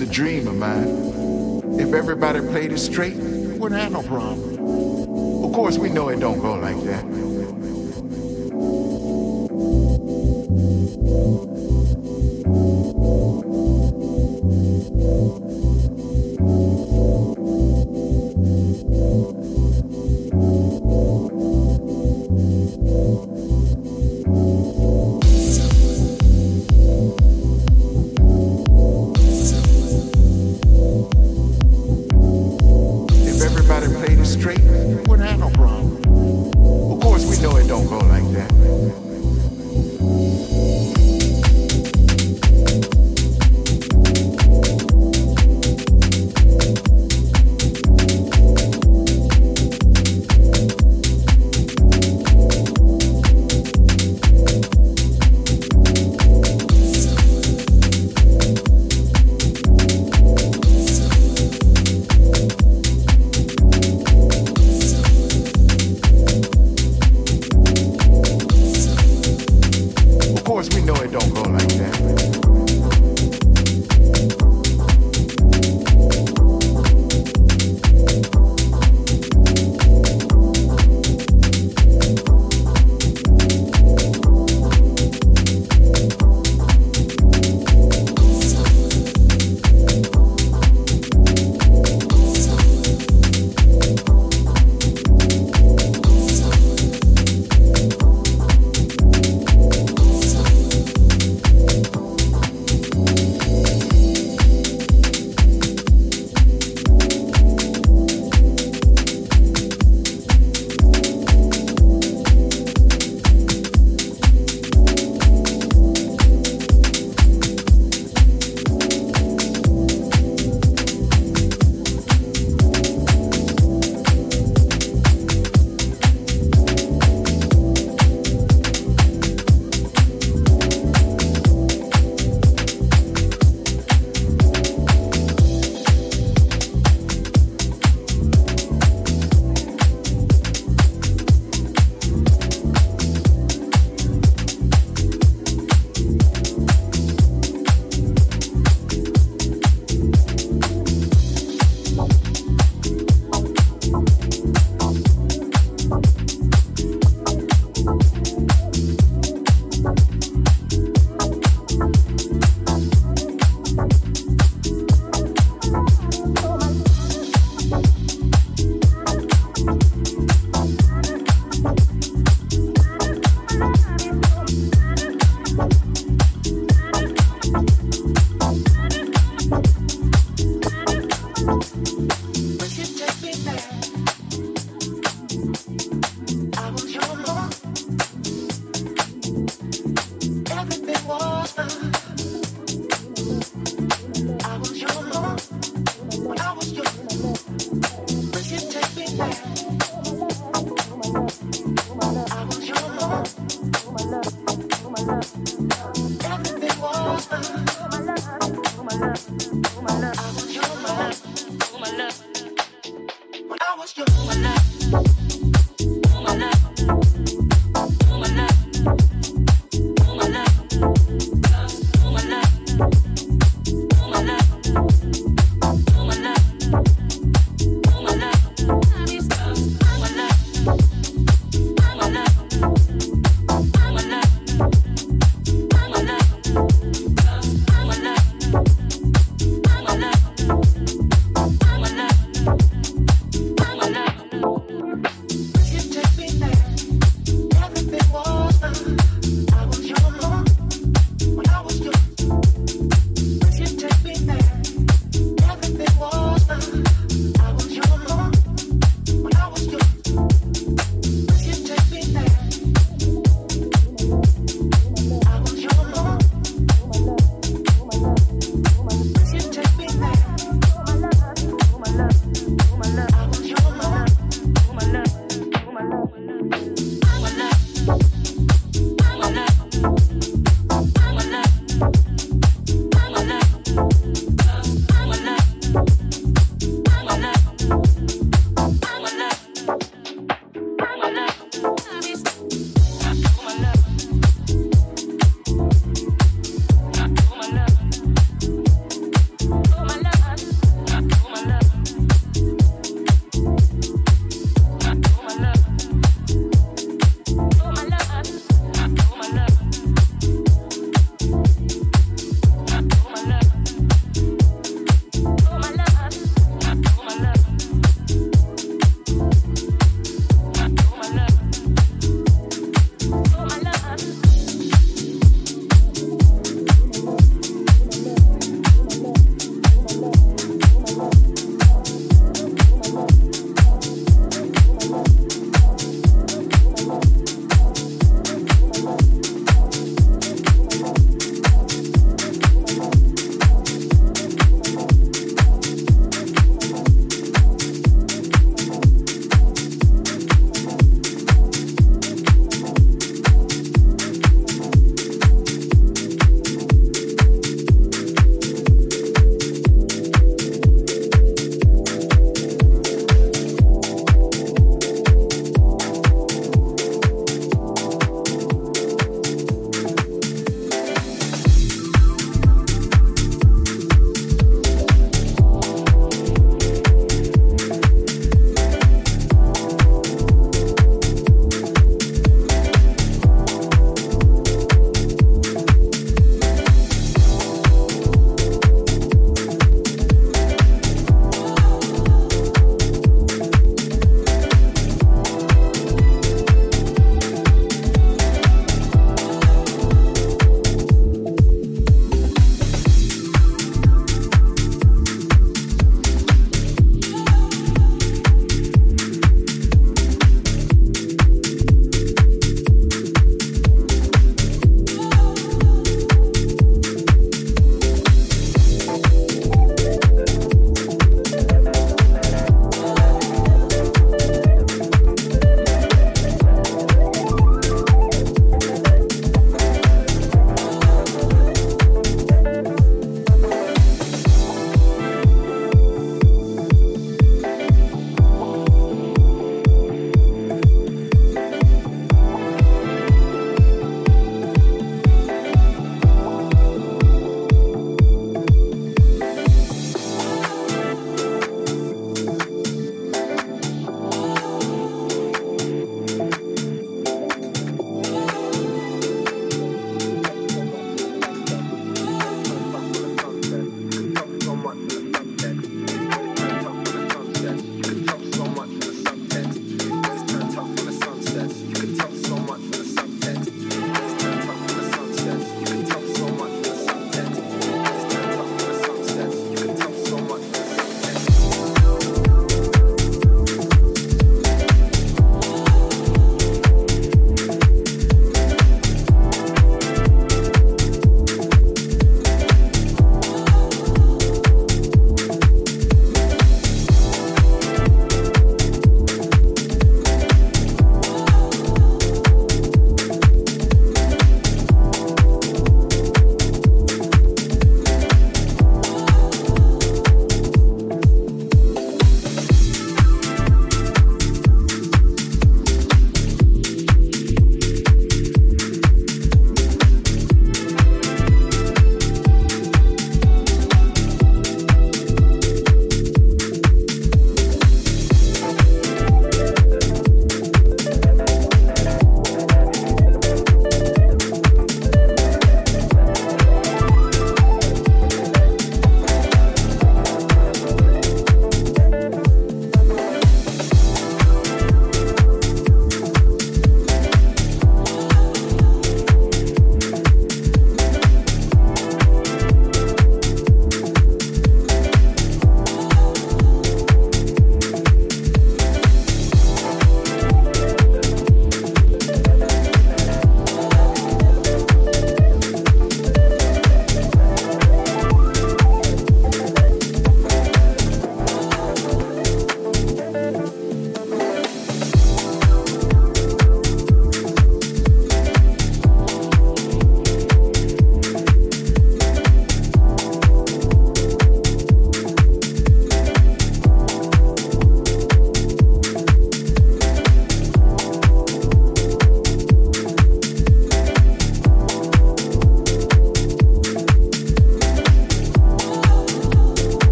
a dream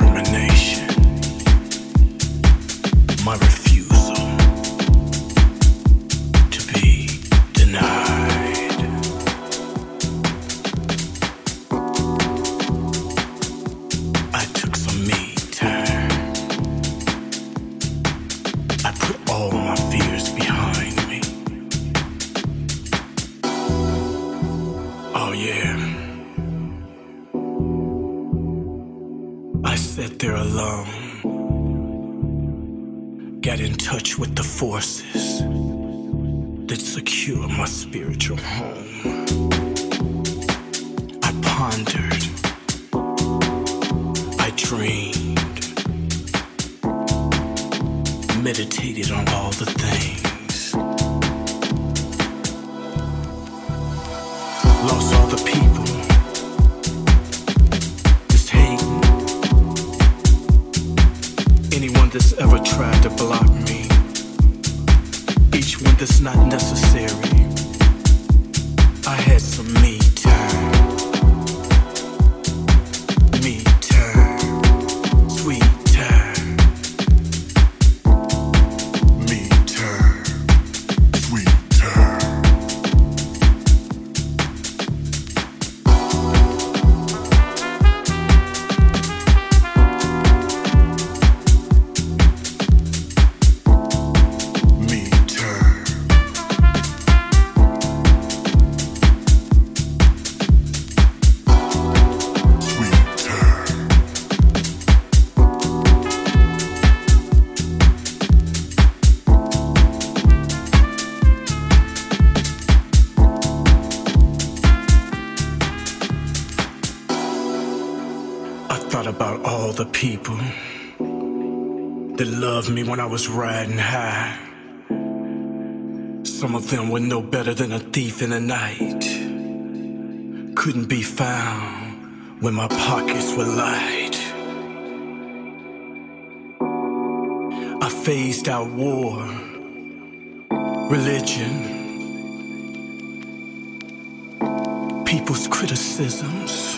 Roman force. when I was riding high. Some of them were no better than a thief in the night. Couldn't be found when my pockets were light. I phased out war, religion, people's criticisms.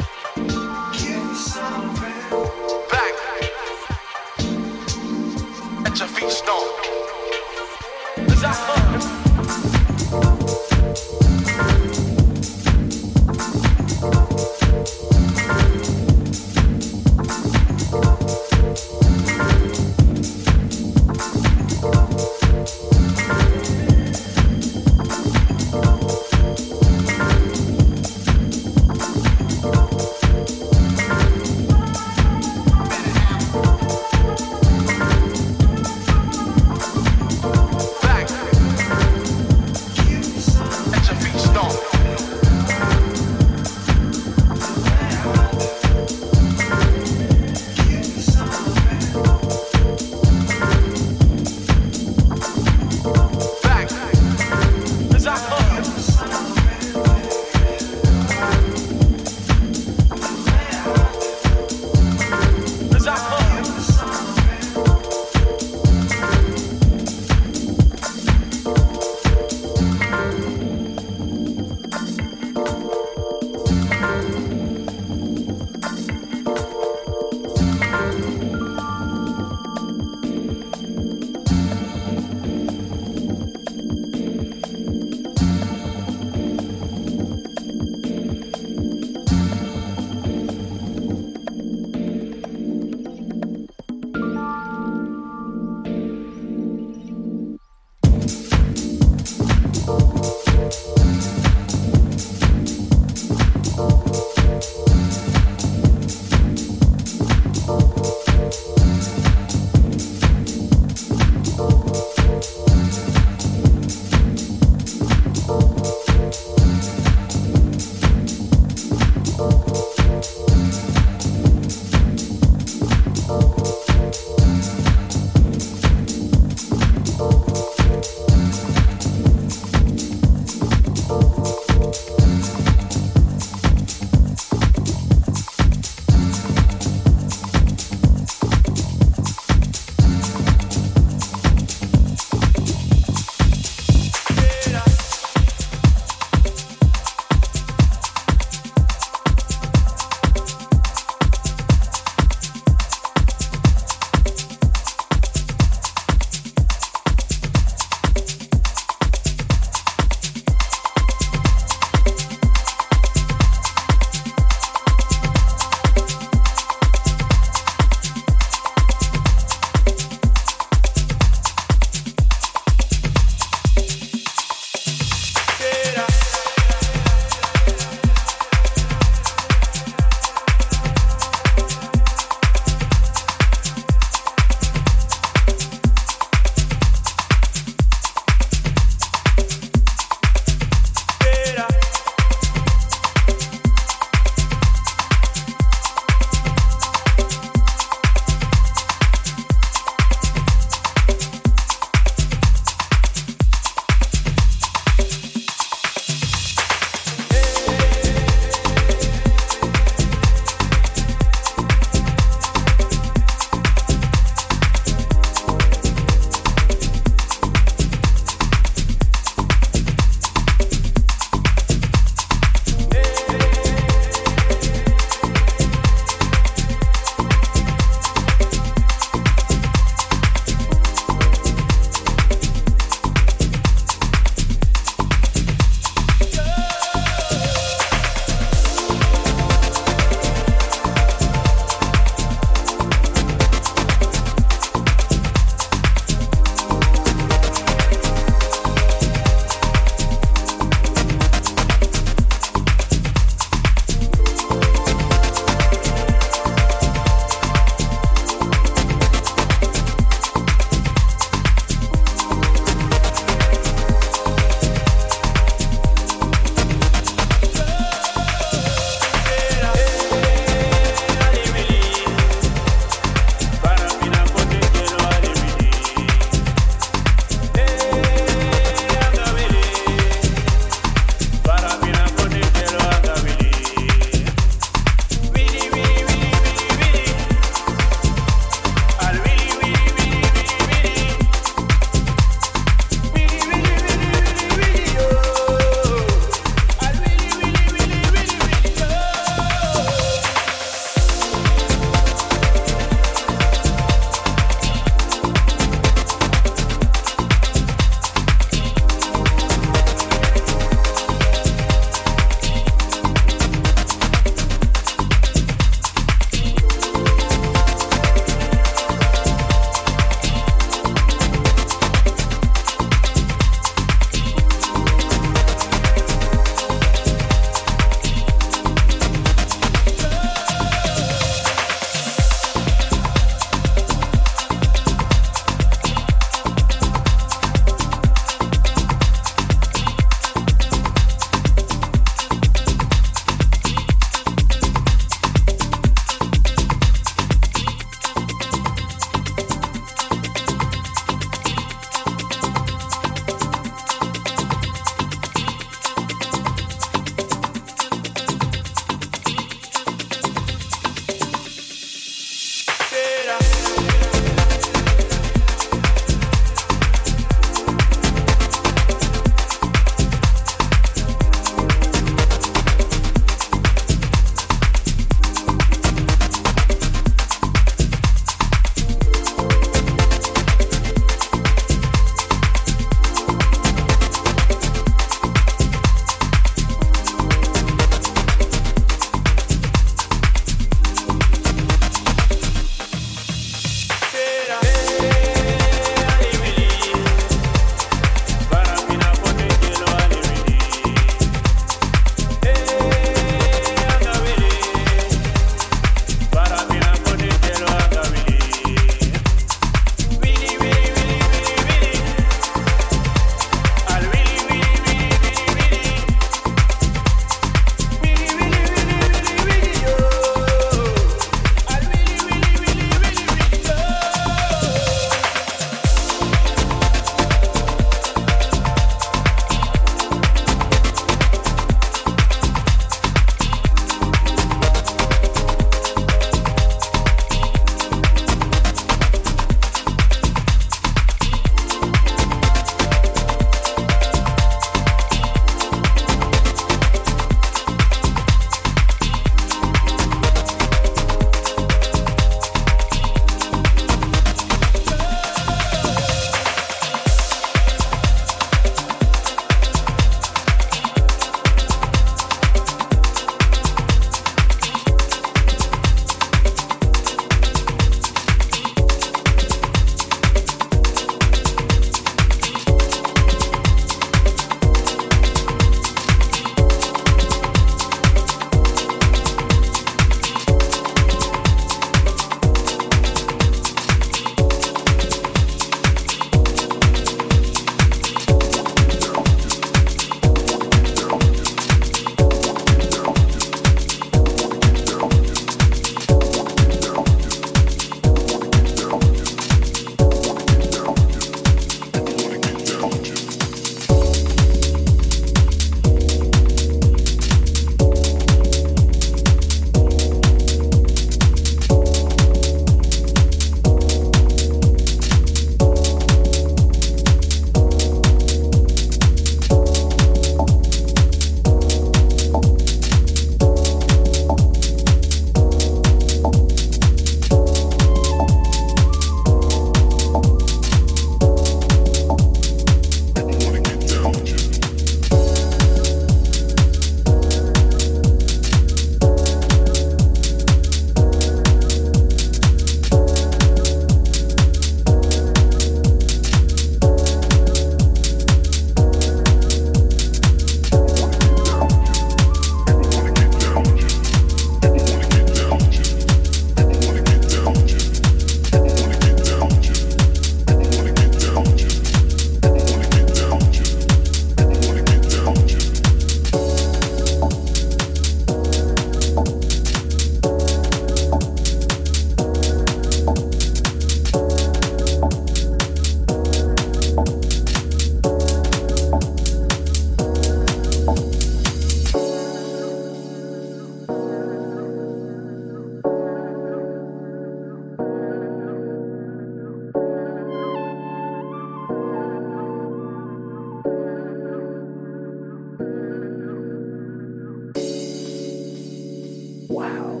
Wow.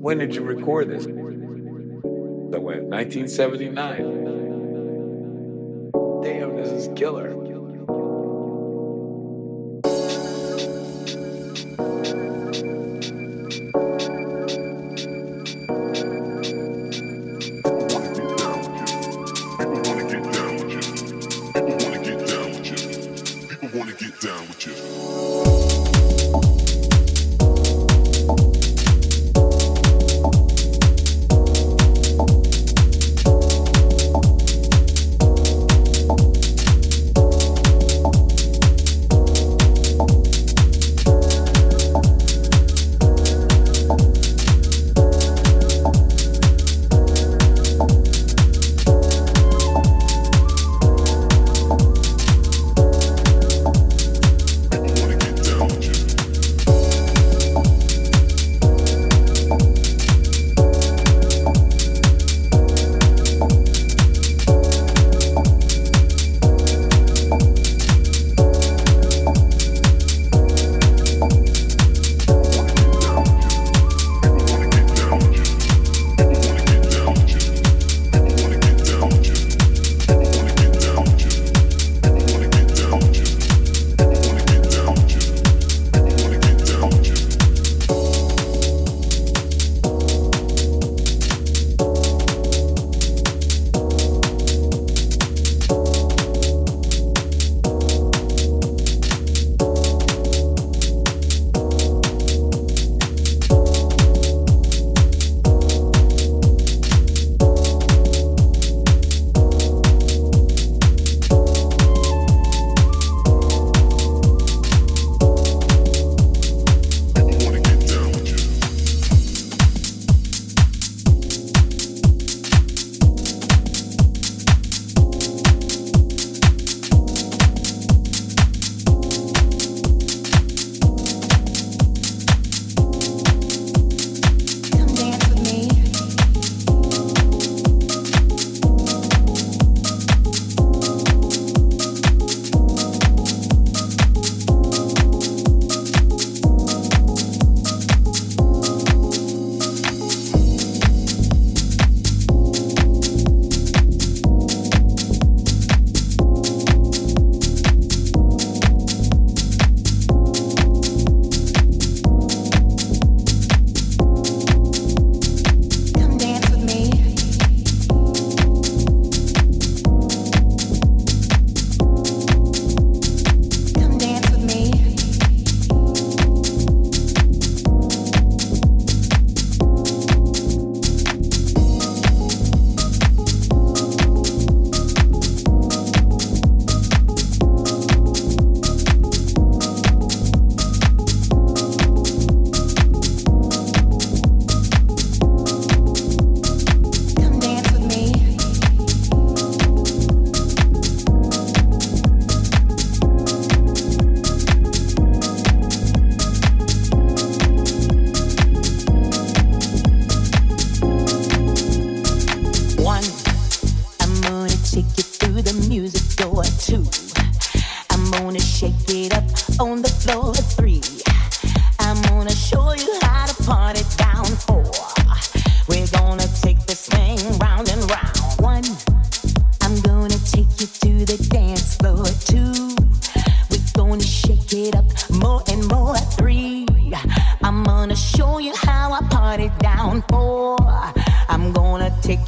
When did you record this? So went 1979. Damn, this is killer.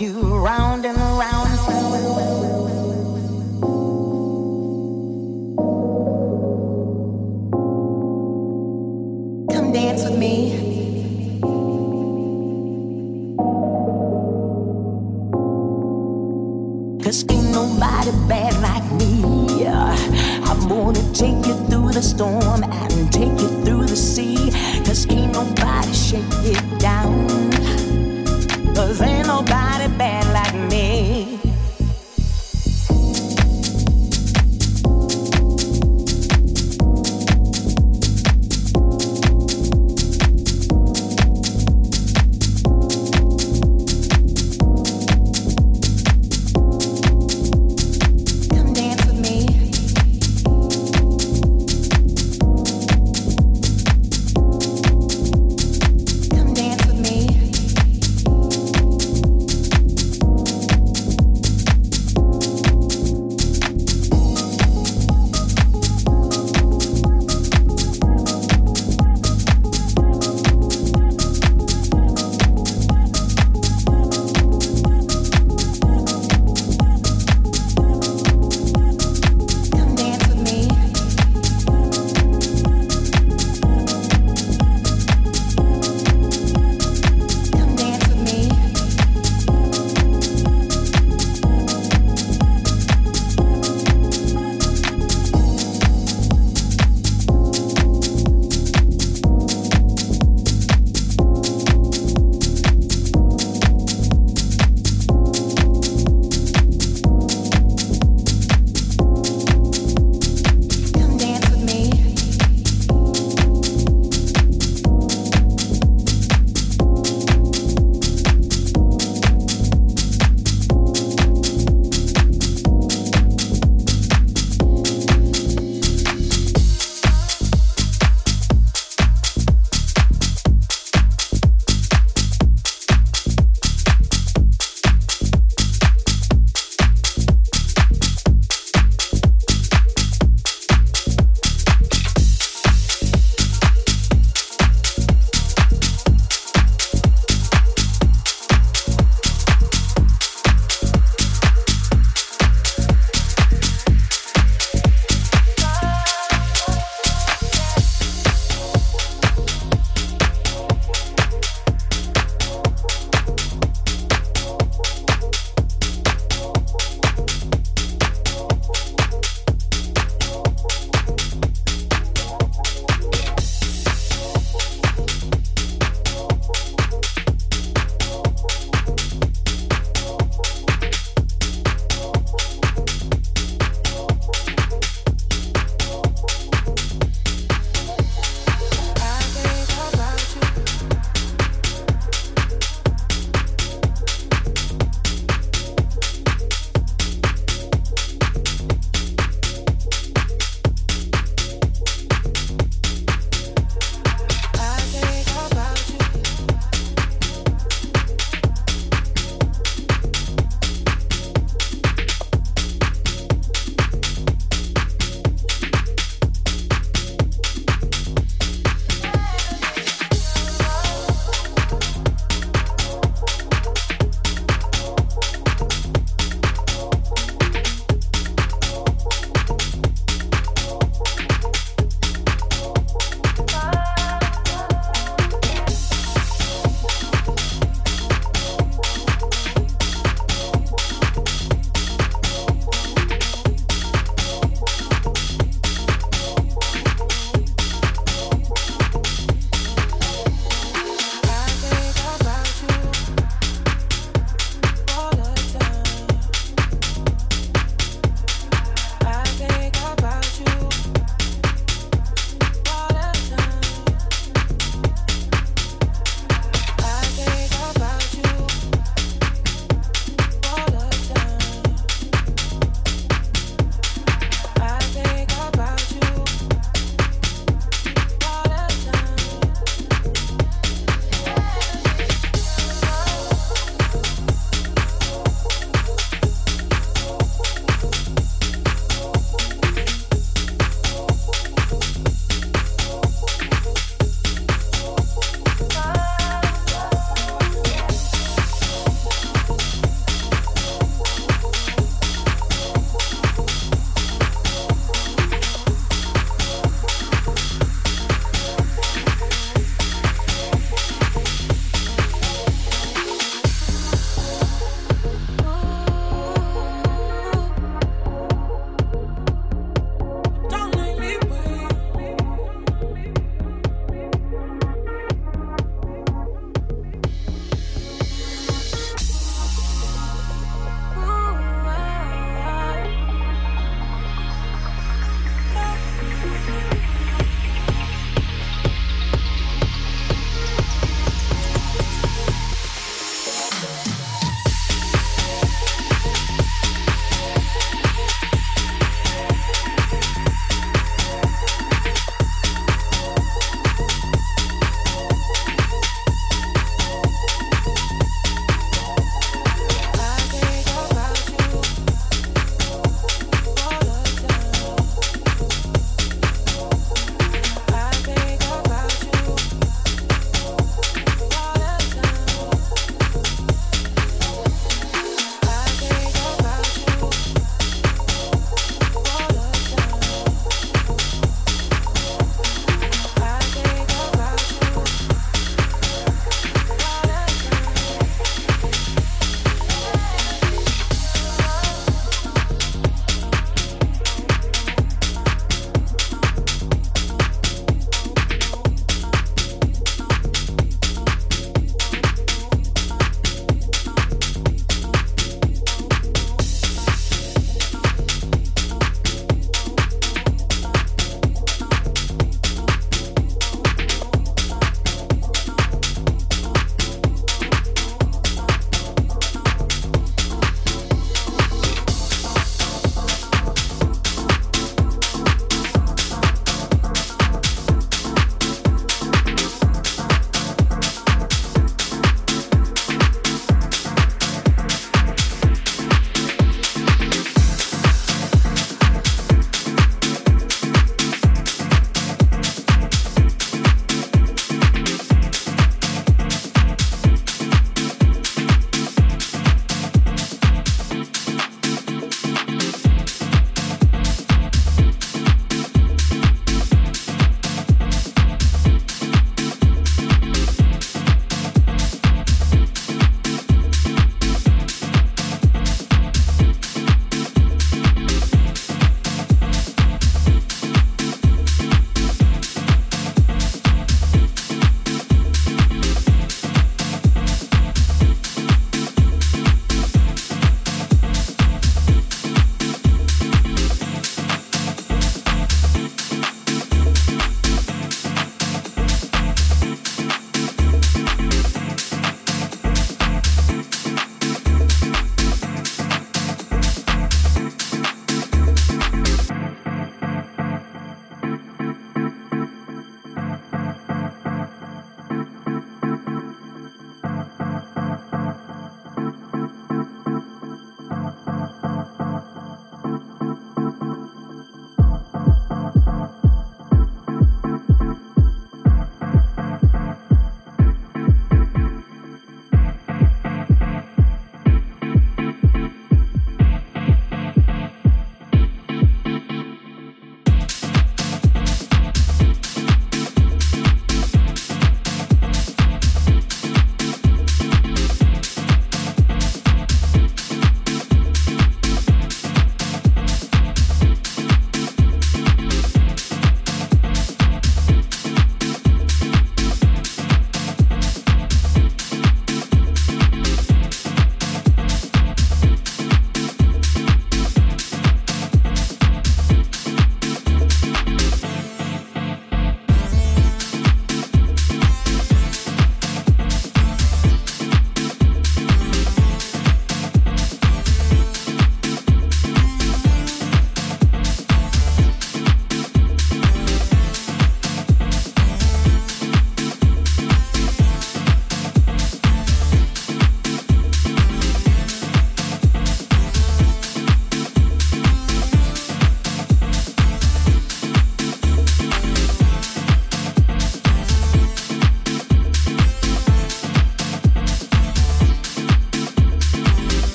you around.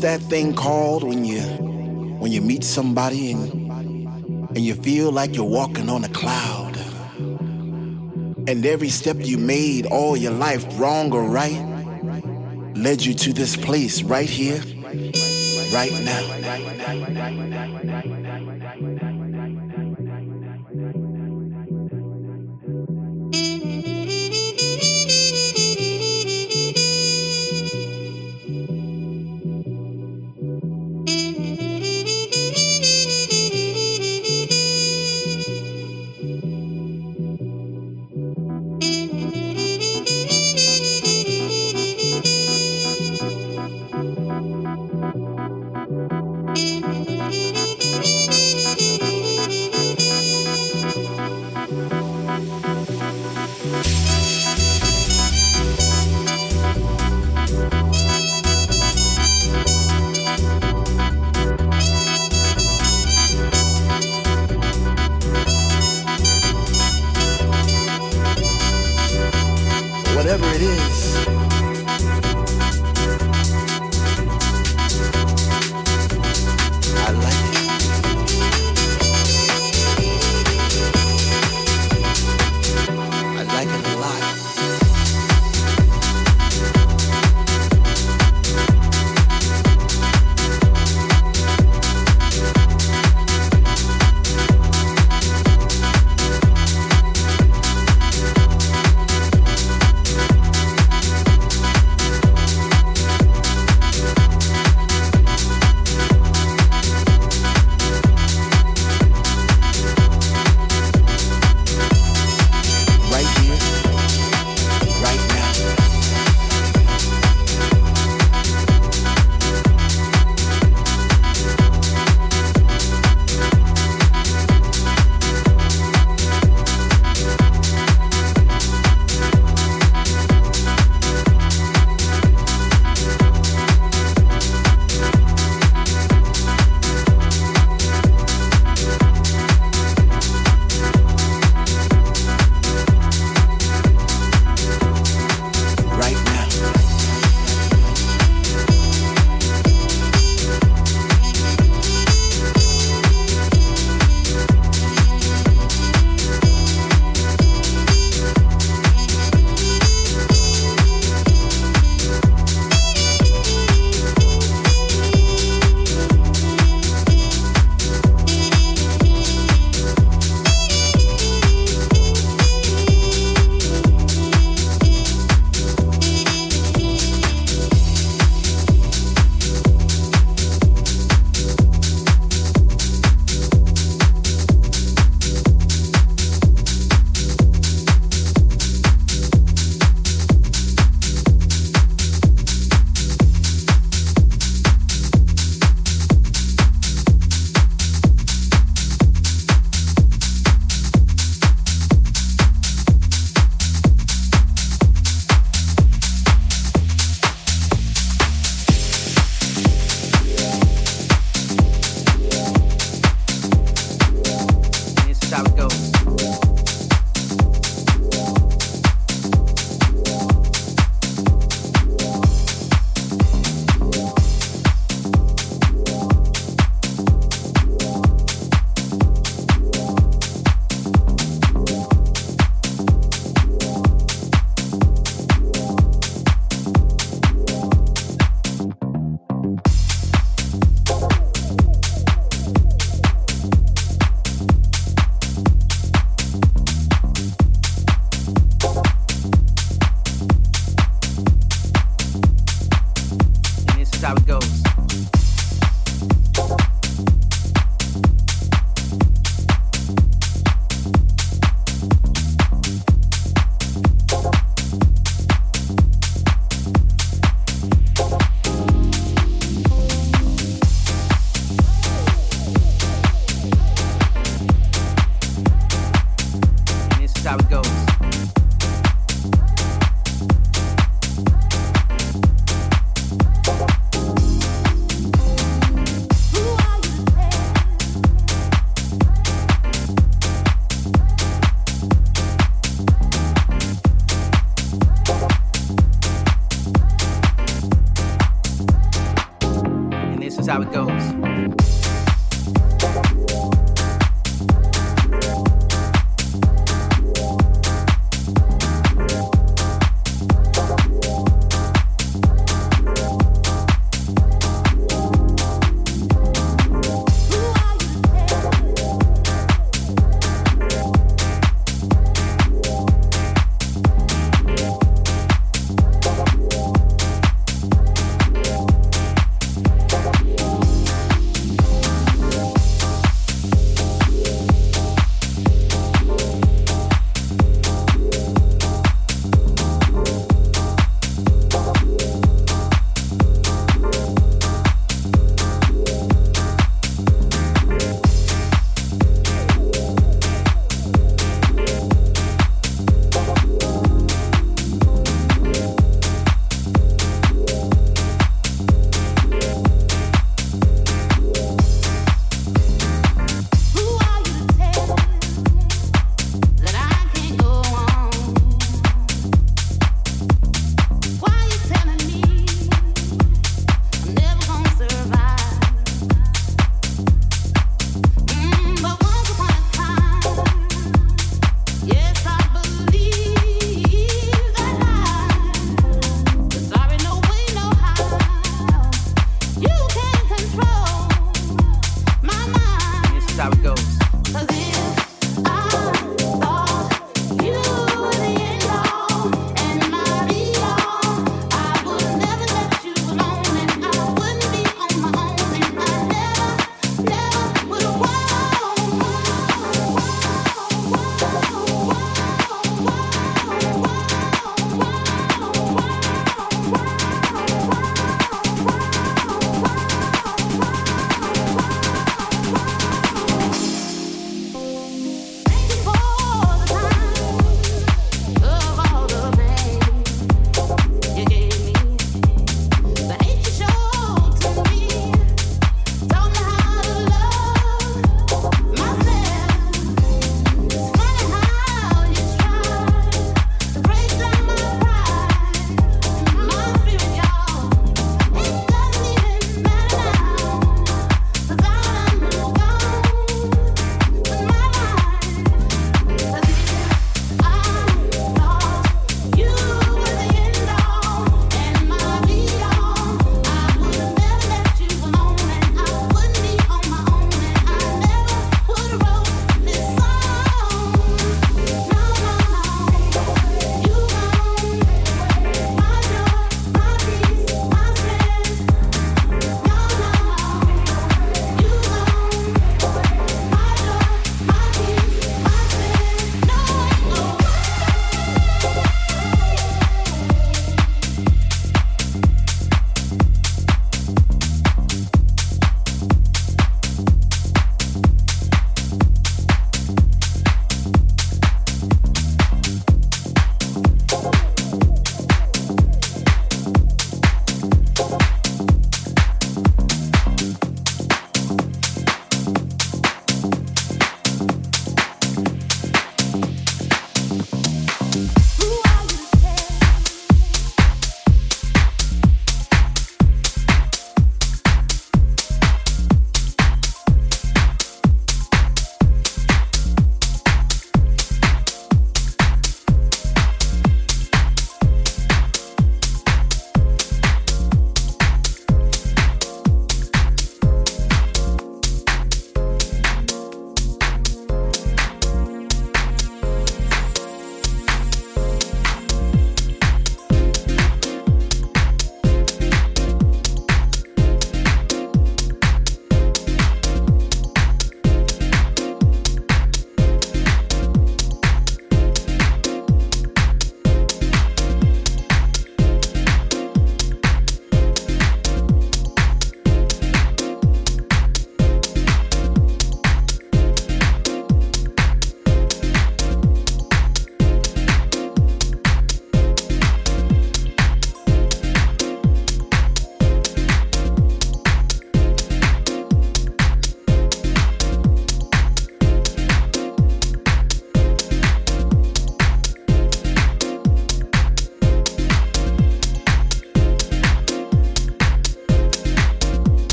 That thing called when you when you meet somebody and and you feel like you're walking on a cloud? And every step you made all your life, wrong or right, led you to this place right here, right now.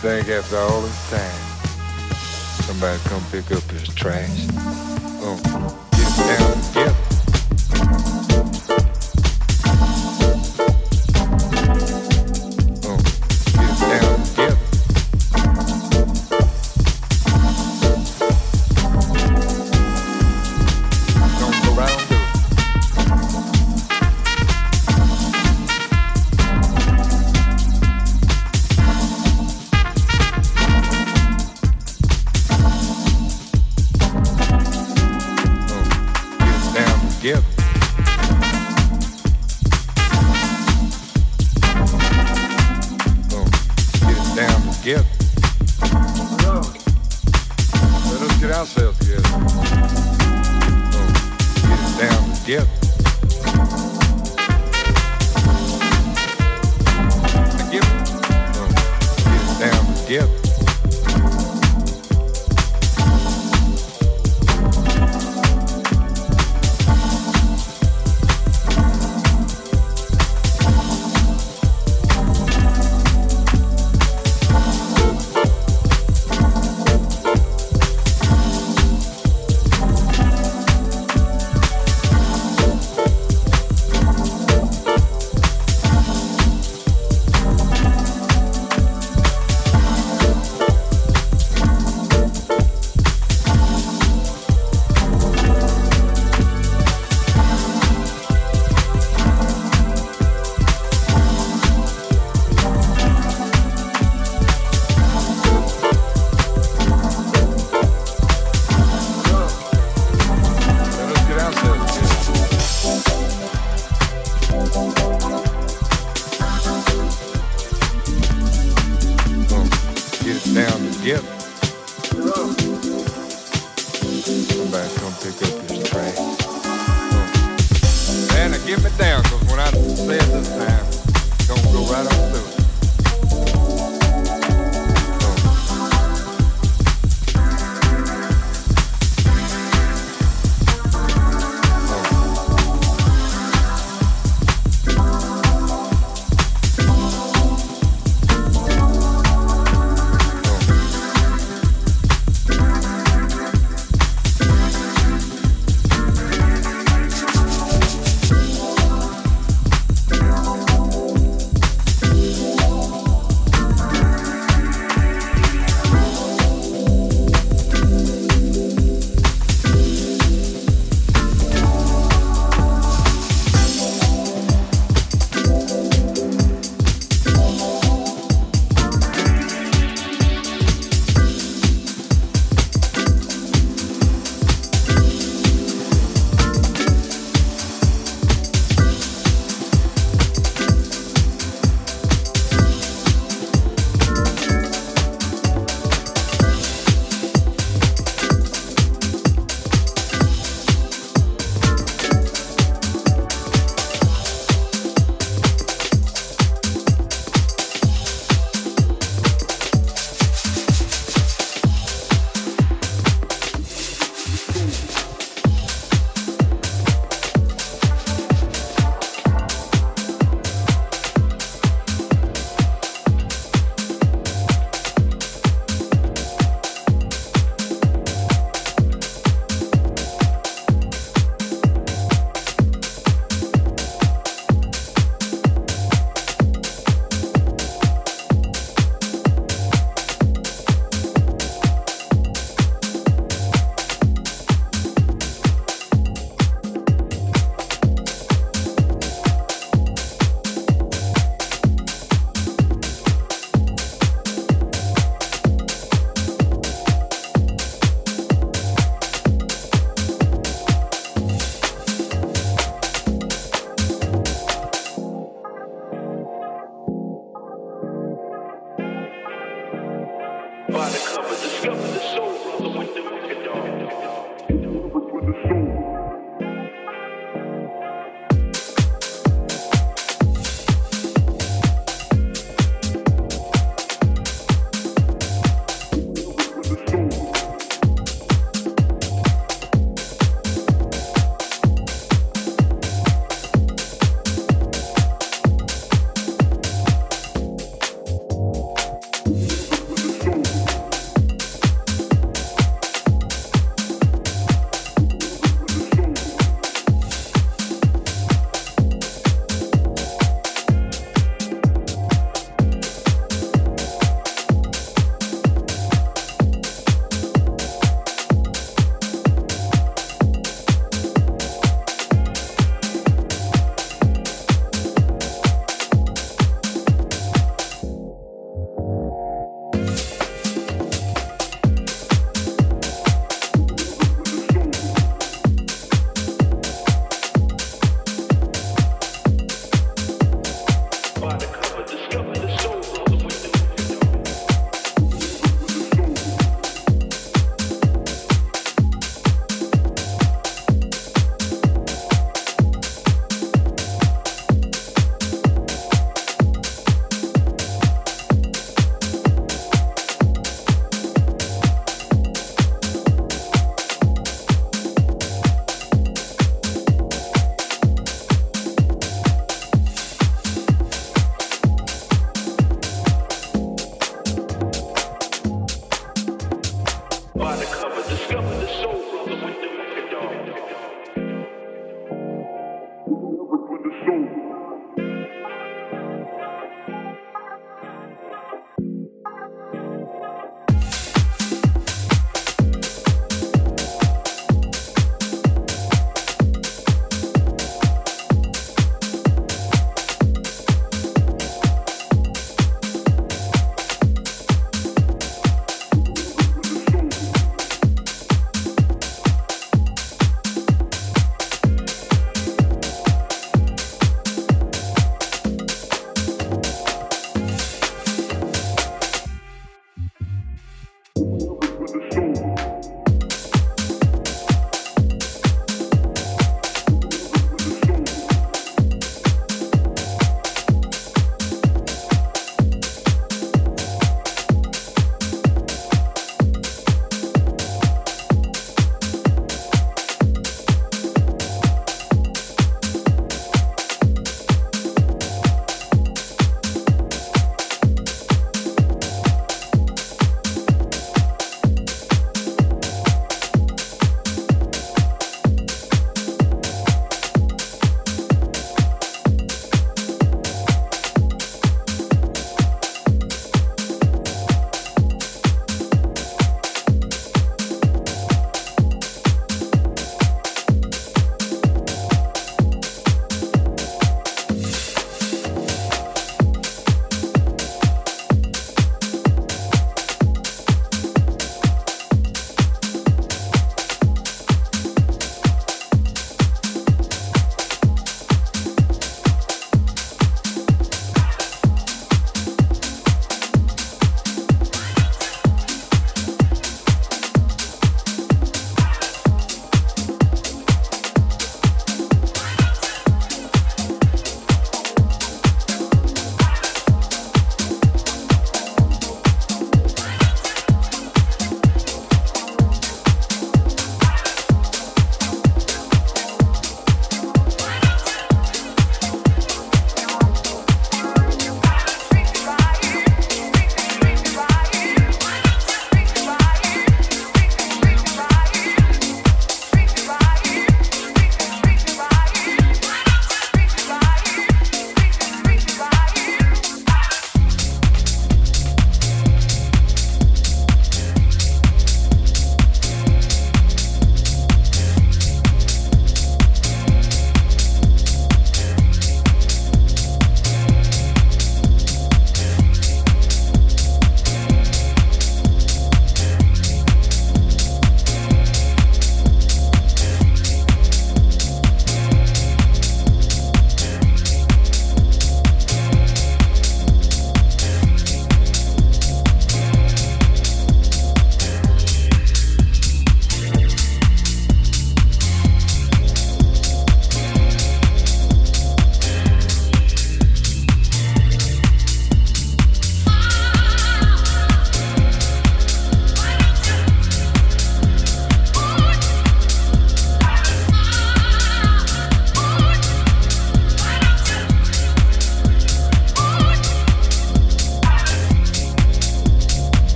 Think after all this time, somebody come pick up his trash? Oh, get down together.